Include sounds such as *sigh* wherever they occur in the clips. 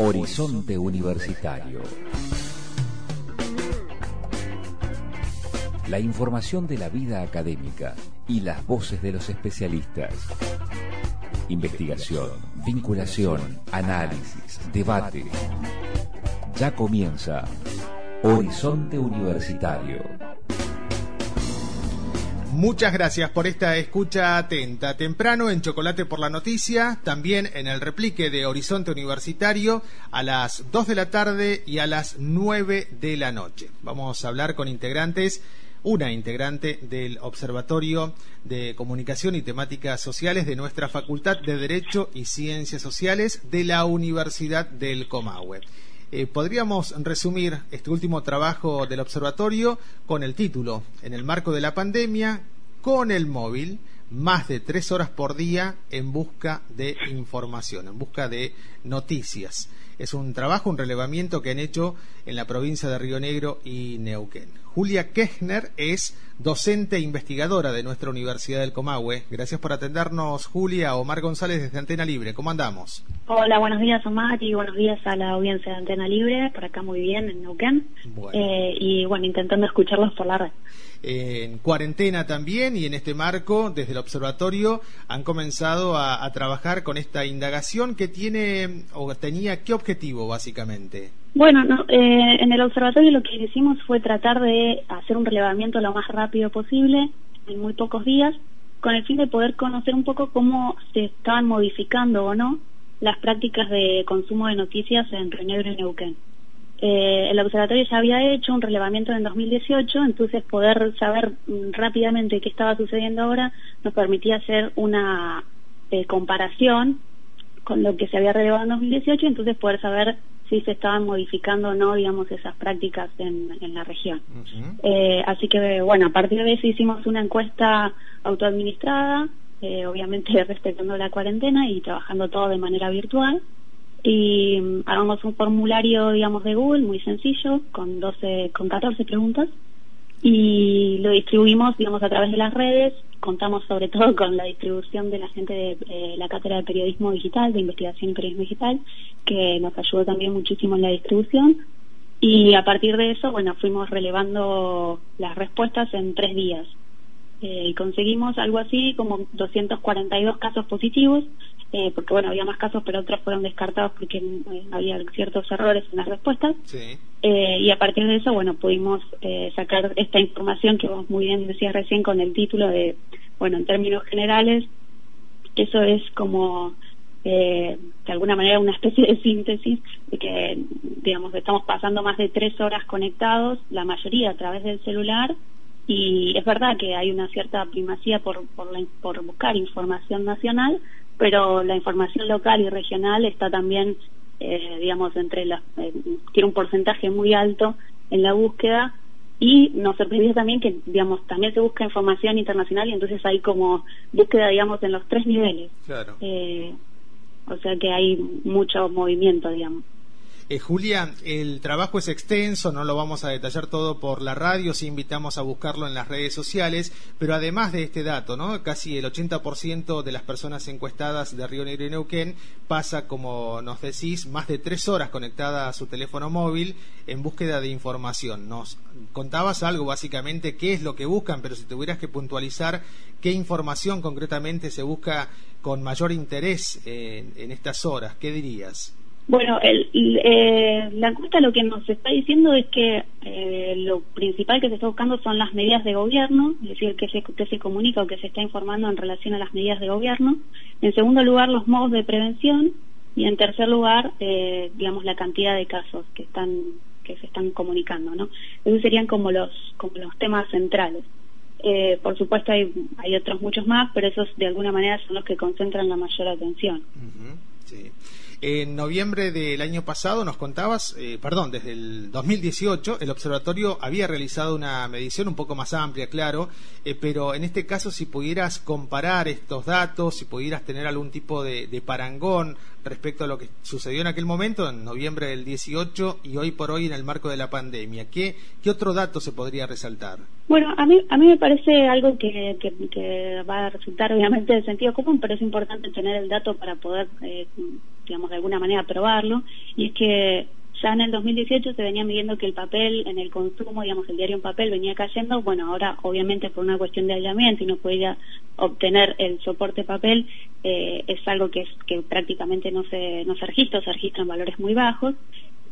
Horizonte Universitario. La información de la vida académica y las voces de los especialistas. Investigación, vinculación, análisis, debate. Ya comienza Horizonte Universitario. Muchas gracias por esta escucha atenta. Temprano en Chocolate por la Noticia, también en el replique de Horizonte Universitario a las 2 de la tarde y a las 9 de la noche. Vamos a hablar con integrantes, una integrante del Observatorio de Comunicación y Temáticas Sociales de nuestra Facultad de Derecho y Ciencias Sociales de la Universidad del Comahue. Eh, podríamos resumir este último trabajo del observatorio con el título, En el marco de la pandemia, con el móvil, más de tres horas por día en busca de información, en busca de noticias. Es un trabajo, un relevamiento que han hecho en la provincia de Río Negro y Neuquén. Julia Kechner es docente e investigadora de nuestra Universidad del Comahue. Gracias por atendernos, Julia. Omar González desde Antena Libre. ¿Cómo andamos? Hola, buenos días, Omar, y buenos días a la audiencia de Antena Libre. Por acá muy bien, en Neuquén. Eh, y bueno, intentando escucharlos por la red en cuarentena también y en este marco, desde el observatorio, han comenzado a, trabajar con esta indagación que tiene o tenía qué objetivo básicamente. Bueno, eh, en el observatorio lo que hicimos fue tratar de hacer un relevamiento lo más rápido posible, en muy pocos días, con el fin de poder conocer un poco cómo se estaban modificando o no las prácticas de consumo de noticias en Renegro y Neuquén. Eh, el observatorio ya había hecho un relevamiento en 2018, entonces poder saber mm, rápidamente qué estaba sucediendo ahora nos permitía hacer una eh, comparación con lo que se había relevado en 2018, entonces poder saber si se estaban modificando o no, digamos, esas prácticas en, la región. Eh, así que, bueno, a partir de eso hicimos una encuesta autoadministrada, obviamente *laughs* respetando la cuarentena y trabajando todo de manera virtual y mm, armamos un formulario, digamos, de Google muy sencillo, con 12, con 14 preguntas, y lo distribuimos, digamos, a través de las redes. Contamos sobre *laughs* todo con la distribución de la gente de eh, la Cátedra de Periodismo Digital, de Investigación y Periodismo Digital, que nos ayudó también muchísimo en la distribución. Y a partir de eso, bueno, fuimos relevando las respuestas en tres días. Eh, conseguimos algo así como 242 casos positivos, eh, porque bueno, había más casos, pero otros fueron descartados porque eh, había ciertos errores en las respuestas. Eh, y a partir de eso, bueno, pudimos sacar esta información que vos muy bien decías recién con el título de, bueno, en términos generales, eso es como de alguna manera una especie de síntesis de que, digamos, estamos pasando más de tres horas conectados, la mayoría a través del celular, y es verdad que hay una cierta primacía por, por, por buscar información nacional, pero la información local y regional está también, eh, digamos, entre las, eh, tiene un porcentaje muy alto en la búsqueda y nos sorprendió también que, digamos, también se busca información internacional y entonces hay como búsqueda, digamos, en los tres niveles. Claro. Eh, o sea que hay mucho movimiento, digamos. Eh, Julia, el trabajo es extenso, no lo vamos a detallar todo por la radio, sí invitamos a buscarlo en las redes sociales, pero además de este dato, ¿no? casi el 80% de las personas encuestadas de Río Negro y Neuquén pasa, como nos decís, más de tres horas conectada a su teléfono móvil en búsqueda de información. Nos contabas algo básicamente, qué es lo que buscan, pero si tuvieras que puntualizar qué información concretamente se busca con mayor interés en estas horas, ¿qué dirías? Bueno, el, eh, la encuesta lo que nos está diciendo es que eh, lo principal que se está buscando son las medidas de gobierno, es decir, que se, que se comunica o que se está informando en relación a las medidas de gobierno. En segundo lugar, los modos de prevención. Y en tercer lugar, eh, digamos, la cantidad de casos que están que se están comunicando, ¿no? Esos serían como los como los temas centrales. Eh, por supuesto hay, hay otros muchos más, pero esos de alguna manera son los que concentran la mayor atención. En noviembre del año pasado nos contabas, eh, perdón, desde el 2018 el observatorio había realizado una medición un poco más amplia, claro, eh, pero en este caso si pudieras comparar estos datos, si pudieras tener algún tipo de, parangón respecto a lo que sucedió en aquel momento, en noviembre del 18 y hoy por hoy en el marco de la pandemia, ¿qué, qué otro dato se podría resaltar? Bueno, a mí, a mí me parece algo que, que, va a resultar obviamente de sentido común, pero es importante tener el dato para poder... Eh, digamos, de alguna manera probarlo, y es que ya en el 2018 se venía midiendo que el papel en el consumo, digamos, el diario en papel venía cayendo. Bueno, ahora obviamente por una cuestión de aislamiento y no podía obtener el soporte papel, eh, es algo que, es, que prácticamente no se, no se registra, se registran valores muy bajos.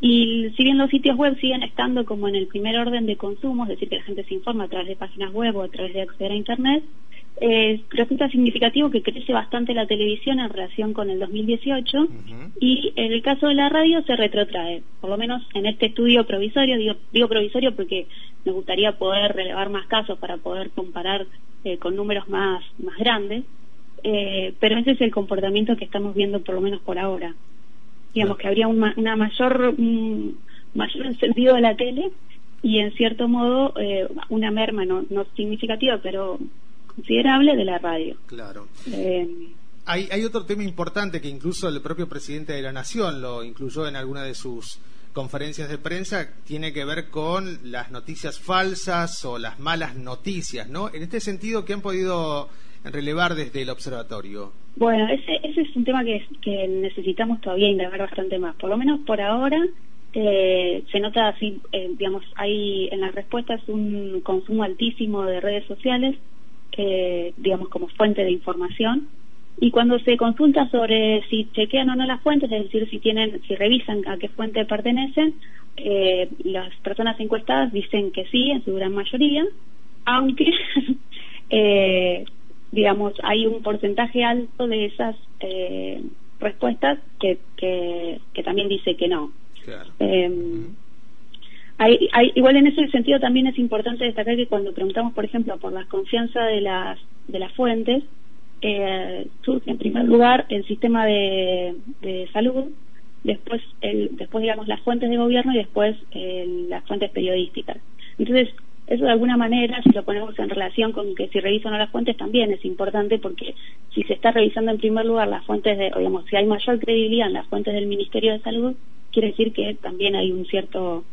Y si bien los sitios web siguen estando como en el primer orden de consumo, es decir, que la gente se informa a través de páginas web o a través de acceder a Internet, eh, resulta significativo que crece bastante la televisión en relación con el 2018 y en el caso de la radio se retrotrae, por lo menos en este estudio provisorio, digo, digo provisorio porque me gustaría poder relevar más casos para poder comparar eh, con números más, más grandes, eh, pero ese es el comportamiento que estamos viendo por lo menos por ahora. Digamos que habría una mayor, un mayor encendido de la tele y en cierto modo eh, una merma no, no significativa, pero considerable de la radio. Claro. Eh, hay, hay otro tema importante que incluso el propio presidente de la Nación lo incluyó en alguna de sus conferencias de prensa, tiene que ver con las noticias falsas o las malas noticias, ¿no? En este sentido, ¿qué han podido relevar desde el observatorio? Bueno, ese, ese es un tema que, que necesitamos todavía indagar bastante más. Por lo menos por ahora eh, se nota así, eh, digamos, hay en las respuestas un consumo altísimo de redes sociales eh, digamos, como fuente de información. Y cuando se consulta sobre si chequean o no las fuentes, es decir, si tienen, si revisan a qué fuente pertenecen, eh, las personas encuestadas dicen que sí, en su gran mayoría, aunque, *laughs* eh, digamos, hay un porcentaje alto de esas eh, respuestas que, que, que, también dice que no. Claro. Eh, hay, hay, igual en ese sentido también es importante destacar que cuando preguntamos, por ejemplo, por la confianza de las, de las fuentes, eh, surge en primer lugar el sistema de, de salud, después, el, después digamos las fuentes de gobierno y después las fuentes periodísticas. Entonces, eso de alguna manera, si lo ponemos en relación con que si revisan o las fuentes, también es importante porque si se está revisando en primer lugar las fuentes de, digamos, si hay mayor credibilidad en las fuentes del Ministerio de Salud, quiere decir que también hay un cierto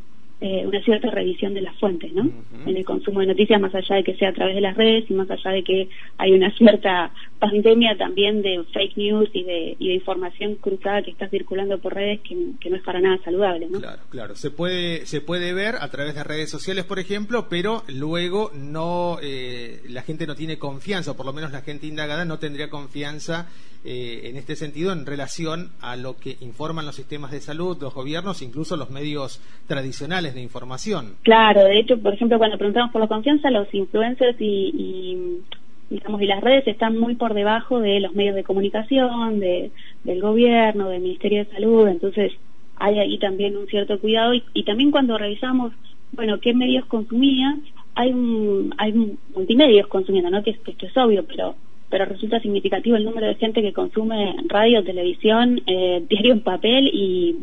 eh, una cierta revisión de las fuentes, ¿no? En el consumo de noticias, más allá de que sea a través de las redes y más allá de que hay una cierta pandemia también de fake news y de, y de información cruzada que está circulando por redes que, no es para nada saludable, ¿no? Claro, claro. Se puede, se puede ver a través de redes sociales, por ejemplo, pero luego no, eh, la gente no tiene confianza, o por lo menos la gente indagada no tendría confianza eh, en este sentido en relación a lo que informan los sistemas de salud, los gobiernos, incluso los medios tradicionales de información. Claro, de hecho, por ejemplo, cuando preguntamos por la confianza, los influencers y, digamos y las redes están muy por debajo de los medios de comunicación, de, del gobierno, del Ministerio de Salud, entonces hay ahí también un cierto cuidado y, y también cuando revisamos, bueno, qué medios consumía, hay un, hay multimedios consumiendo, ¿no? Que esto es obvio, pero pero resulta significativo el número de gente que consume radio, televisión, eh, diario en papel y,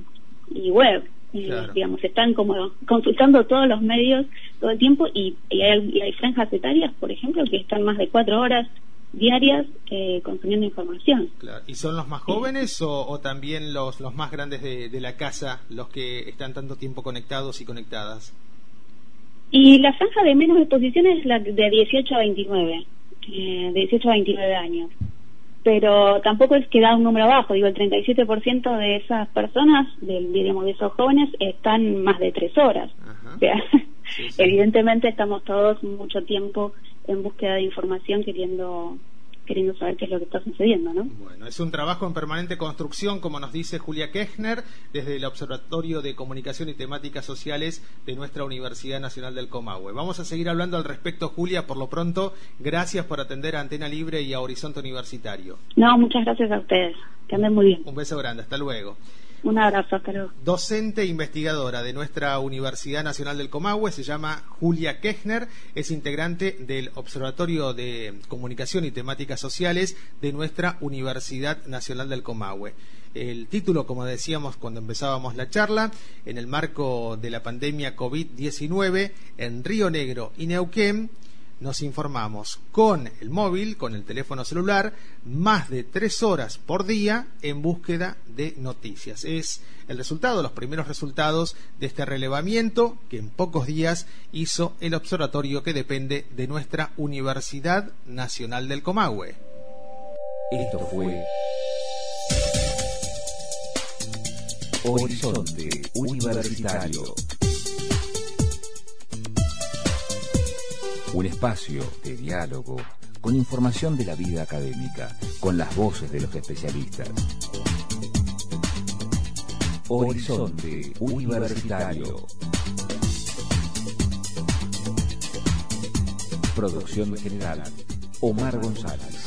web. digamos, están como consultando todos los medios todo el tiempo y, hay, franjas etarias, por ejemplo, que están más de cuatro horas diarias eh, consumiendo información. ¿Y son los más jóvenes o, también los, los más grandes de, de, la casa los que están tanto tiempo conectados y conectadas? Y la franja de menos exposición es la de 18 a 29 de 18 a 29 años. Pero tampoco es que da un número bajo, digo, el 37% de esas personas, del, digamos, de esos jóvenes, están más de tres horas. O sea, *laughs* evidentemente estamos todos mucho tiempo en búsqueda de información queriendo queriendo saber qué es lo que está sucediendo, ¿no? Bueno, es un trabajo en permanente construcción, como nos dice Julia Kechner, desde el Observatorio de Comunicación y Temáticas Sociales de nuestra Universidad Nacional del Comahue. Vamos a seguir hablando al respecto, Julia, por lo pronto, gracias por atender a Antena Libre y a Horizonte Universitario. No, muchas gracias a ustedes. Que anden muy bien. Un beso grande, hasta luego. Un abrazo, hasta Docente investigadora de nuestra Universidad Nacional del Comahue, se llama Julia Kechner, es integrante del Observatorio de Comunicación y Temáticas Sociales de nuestra Universidad Nacional del Comahue. El título, como decíamos cuando empezábamos la charla, en el marco de la pandemia COVID-19 en Río Negro y Neuquén, nos informamos con el móvil, con el teléfono celular, más de tres horas por día en búsqueda de noticias. Es el resultado, los primeros resultados de este relevamiento que en pocos días hizo el observatorio que depende de nuestra Universidad Nacional del Comahue. Esto fue Horizonte Universitario. Un espacio de diálogo con información de la vida académica, con las voces de los especialistas. Horizonte Universitario. Producción general, Omar González.